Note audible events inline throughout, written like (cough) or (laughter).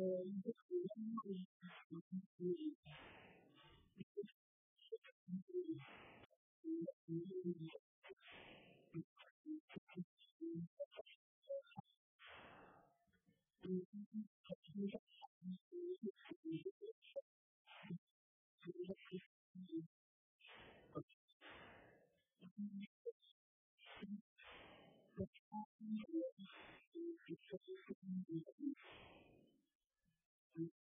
Thank you.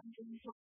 something (laughs)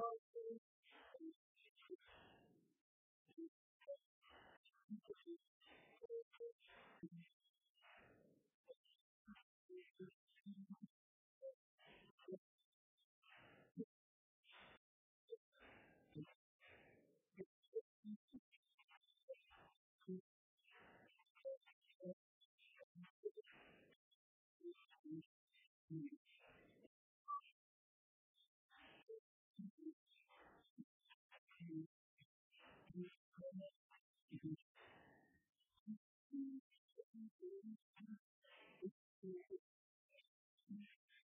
Moses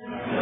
Amen.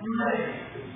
name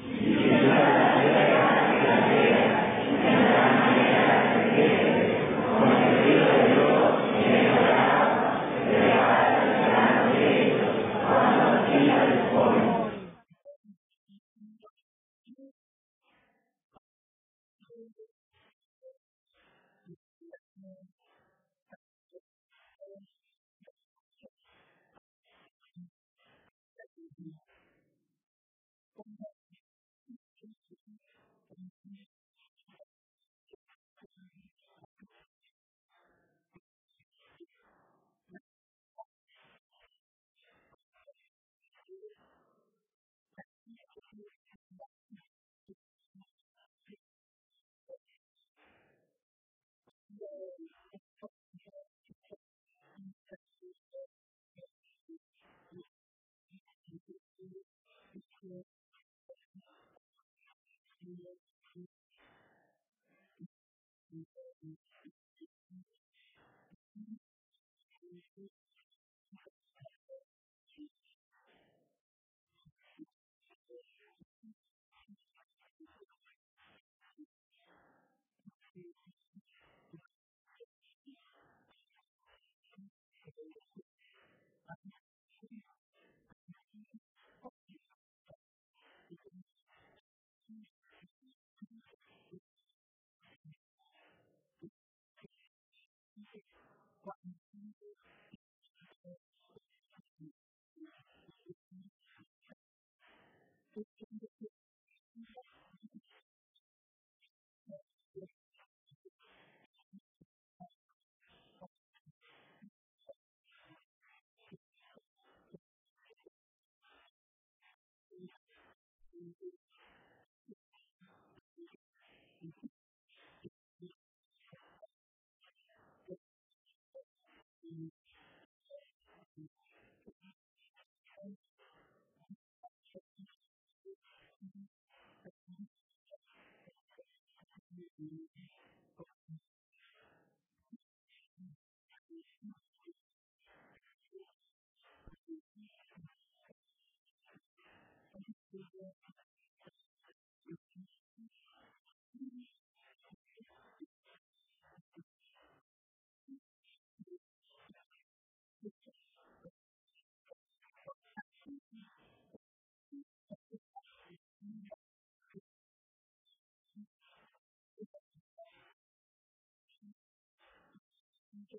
to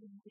Amen.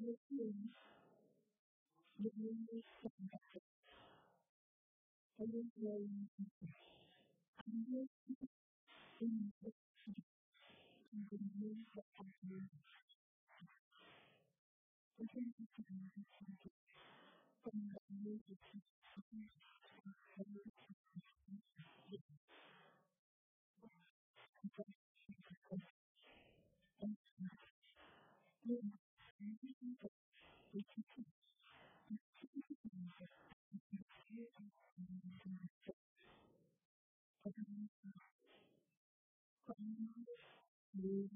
đối diện được nhân viên chậm rãi hãy đến đây anh biết tin tức anh cùng nhau và cảm ơn tôi xin cảm ơn anh tâm động như thế Thank you. moves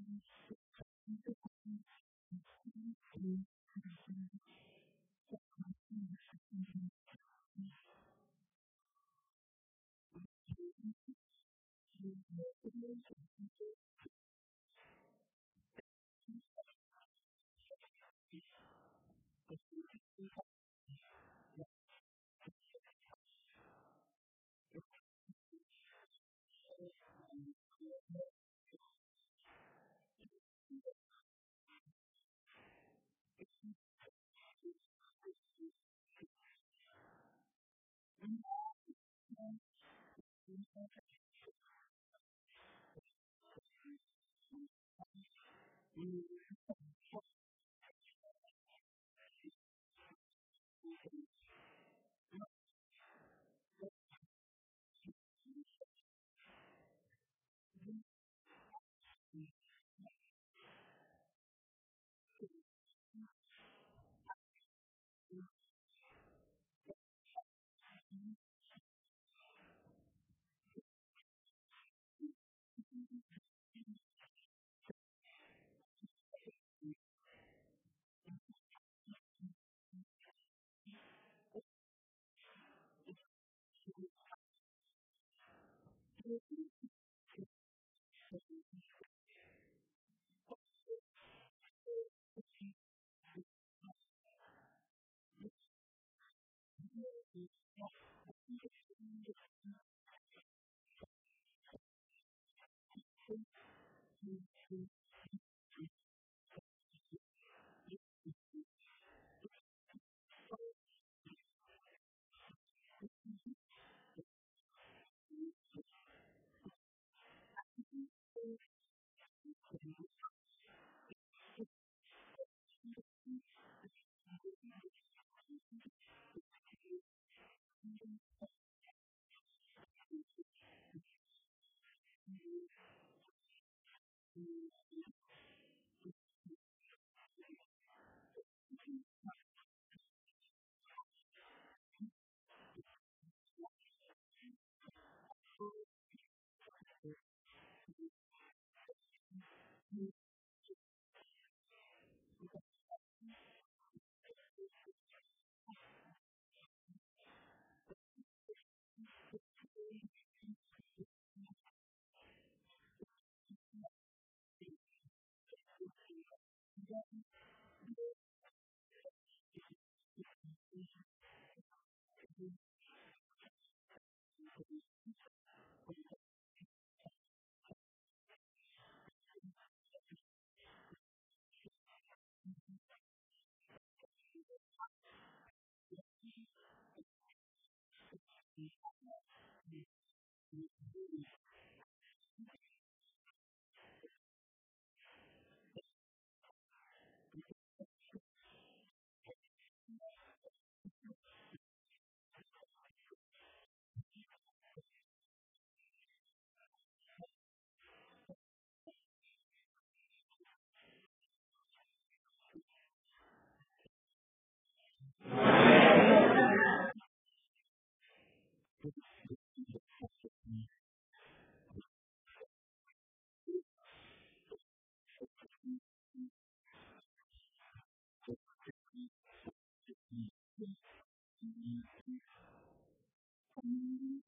Thank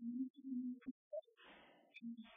you.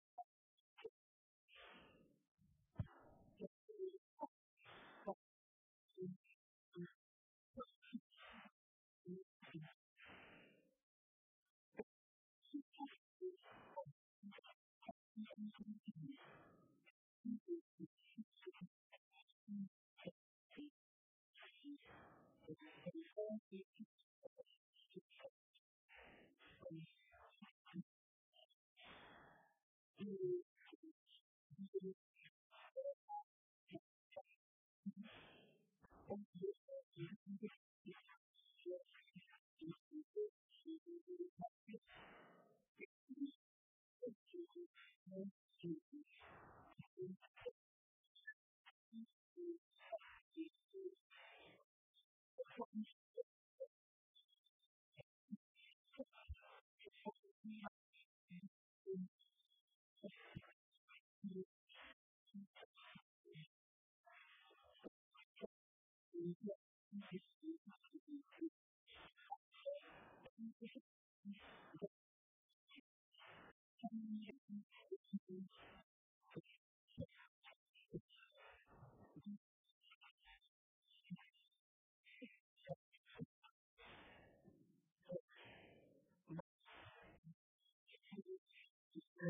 Jesus.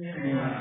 嗯。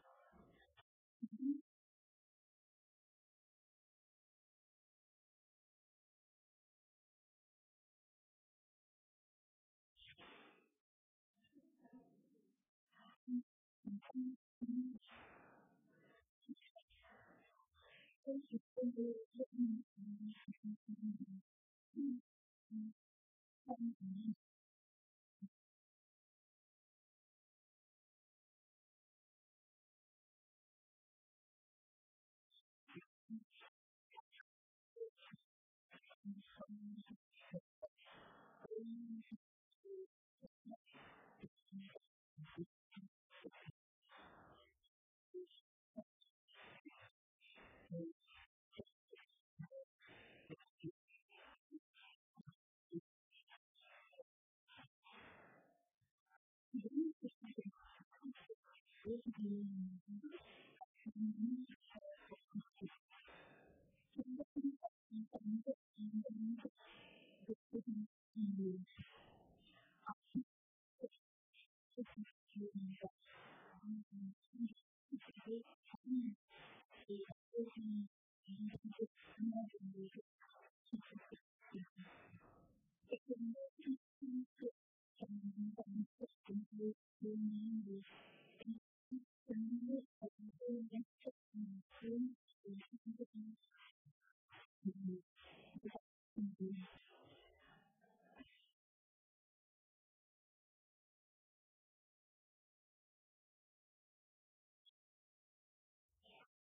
Thank you. Thank you.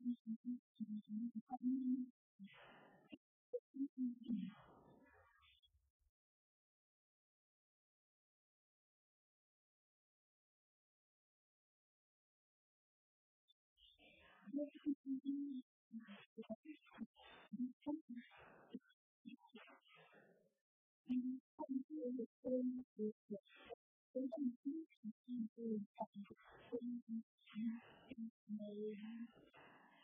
我是一只小小鸟，飞呀飞呀飞呀飞。我是一只小小鸟，飞呀飞呀飞呀飞。我是一只小小鸟，飞呀飞呀飞呀飞。我是一只小小鸟，飞呀飞呀飞呀飞。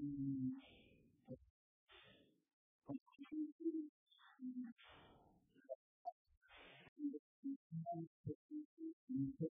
Thank you.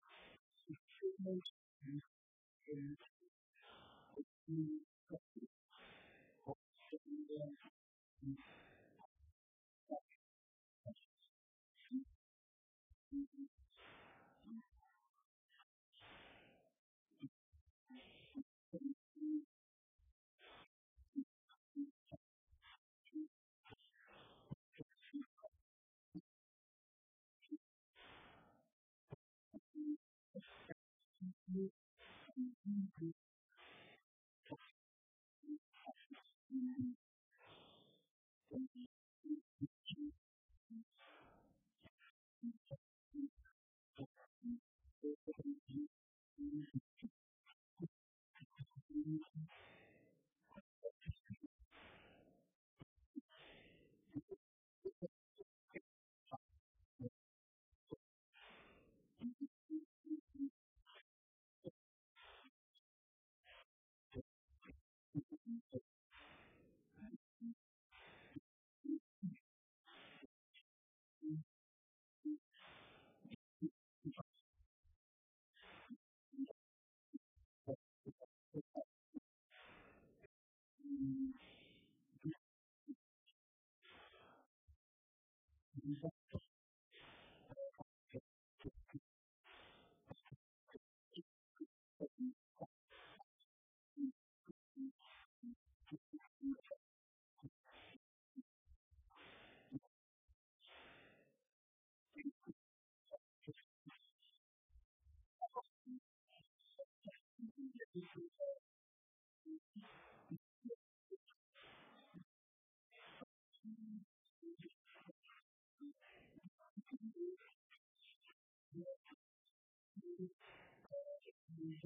Thank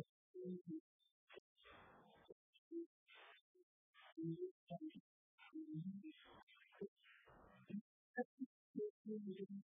you.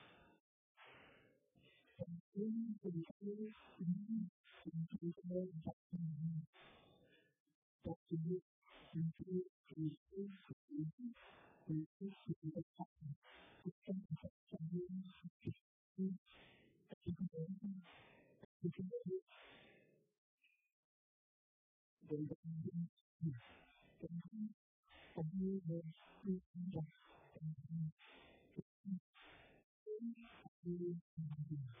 đến tình yêu chính tình yêu nên đặt tình yêu đặt tình yêu tình yêu tình yêu tình yêu tình yêu tình yêu đặt tình yêu trong đặt trong yêu tình yêu đặt tình yêu đặt tình yêu đến đặt tình yêu tình yêu tình yêu nên yêu đặt tình yêu tình yêu đặt tình yêu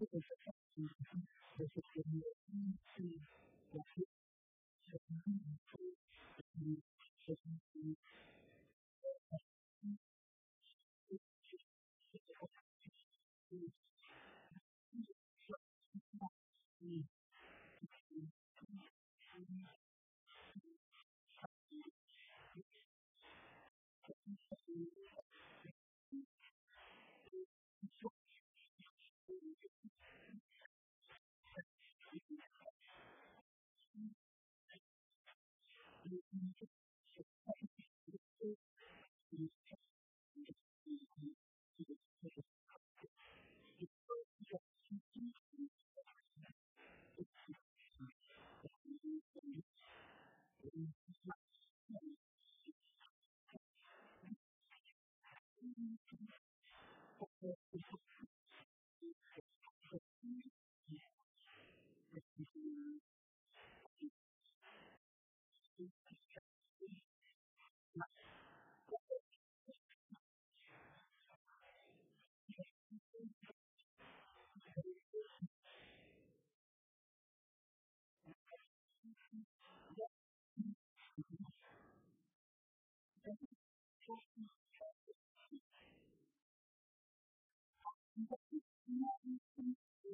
Thank you.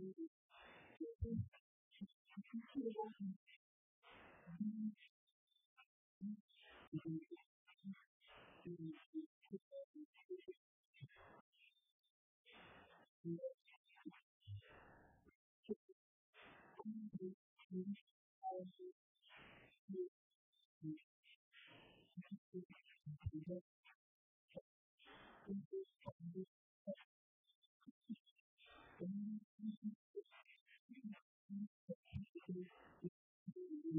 Thank you.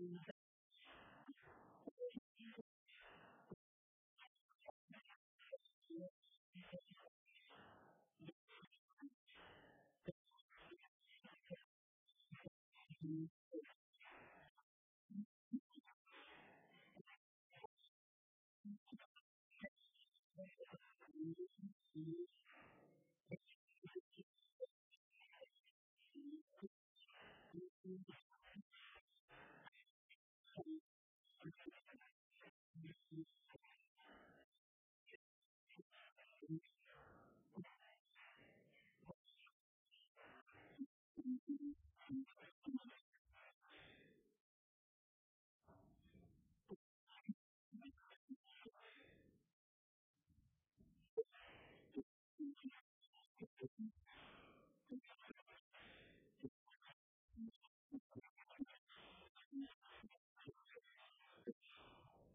you know,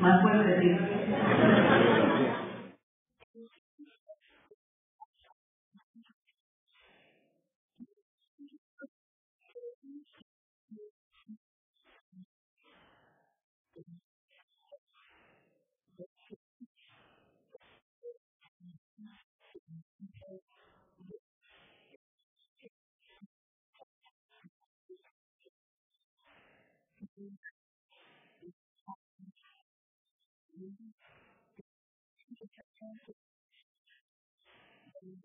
Más puedes decir.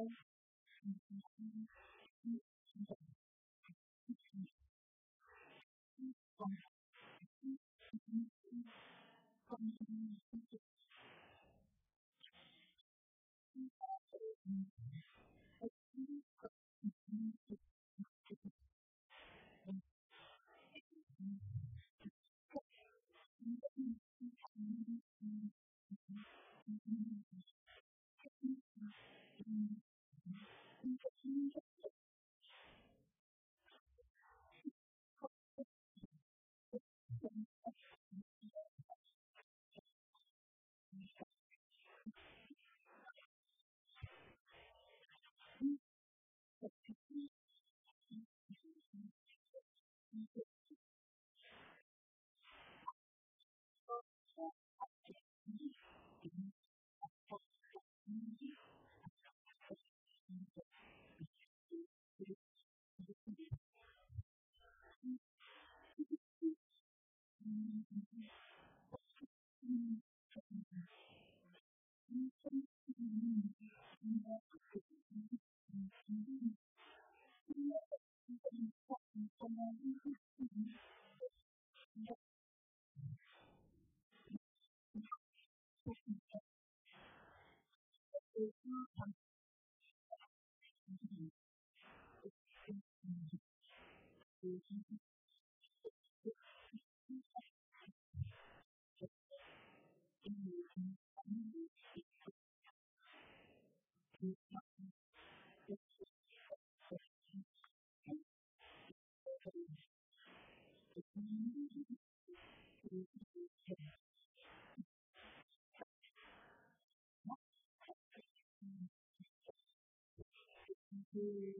myself Thank you. Mm-hmm.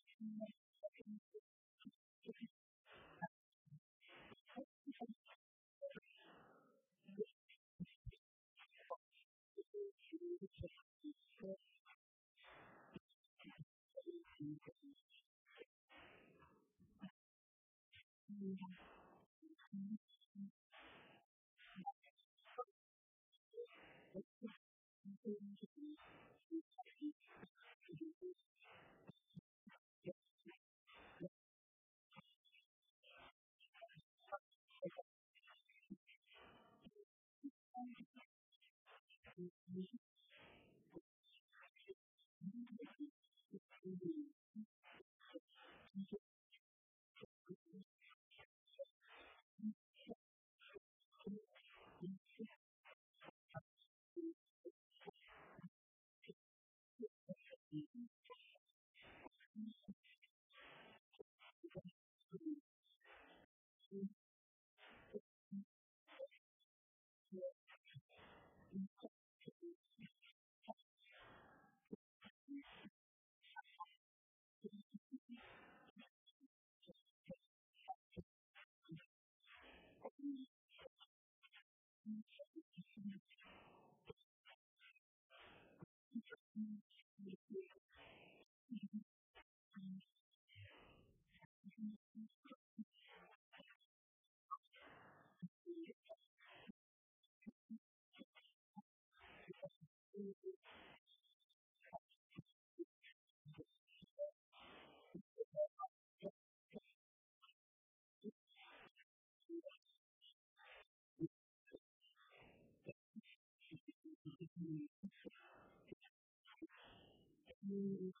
community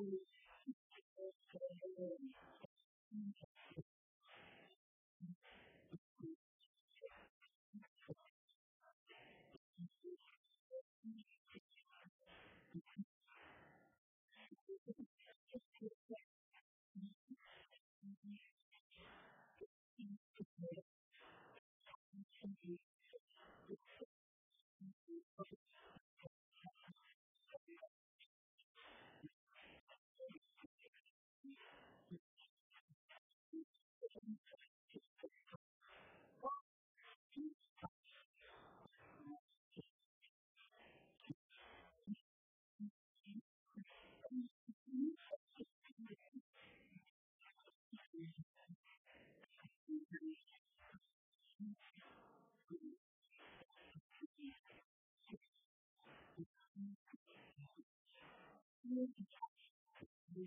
Thank you.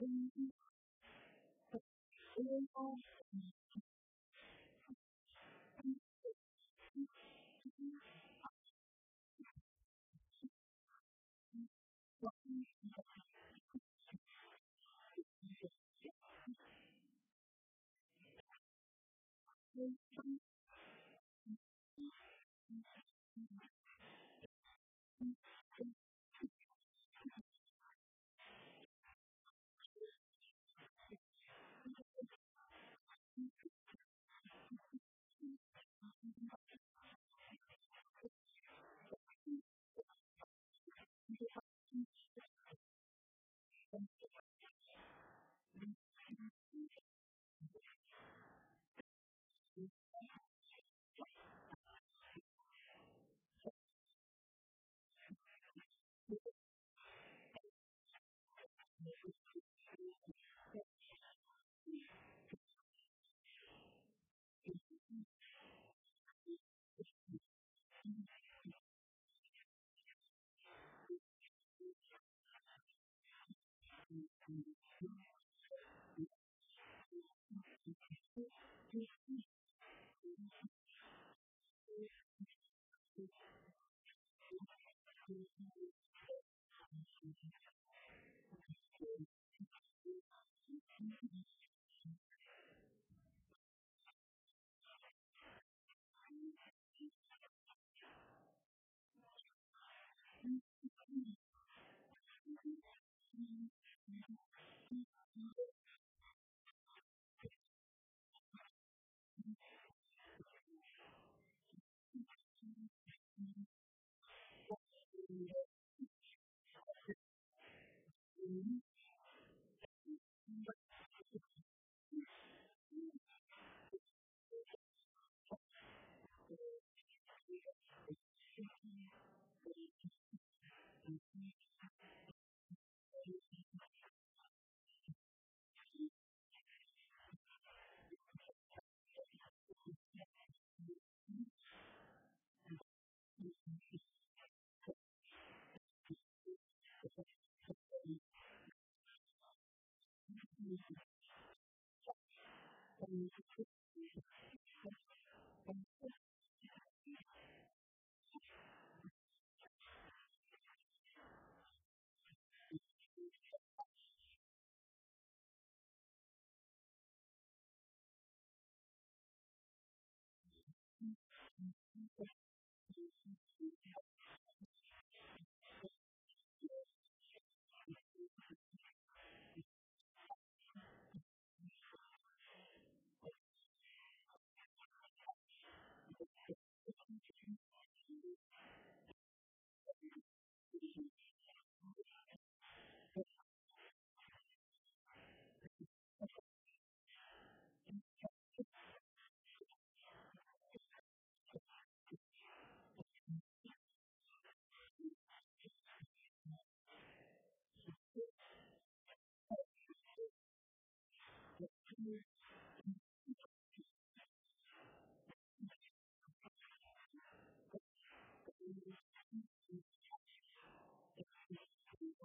天空，我。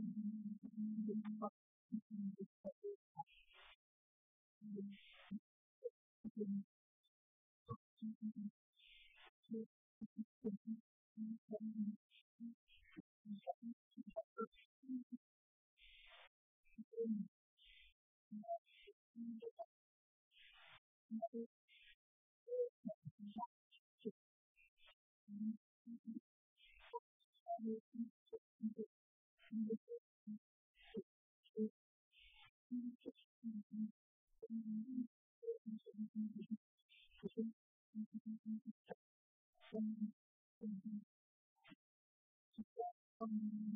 Thank you. không không không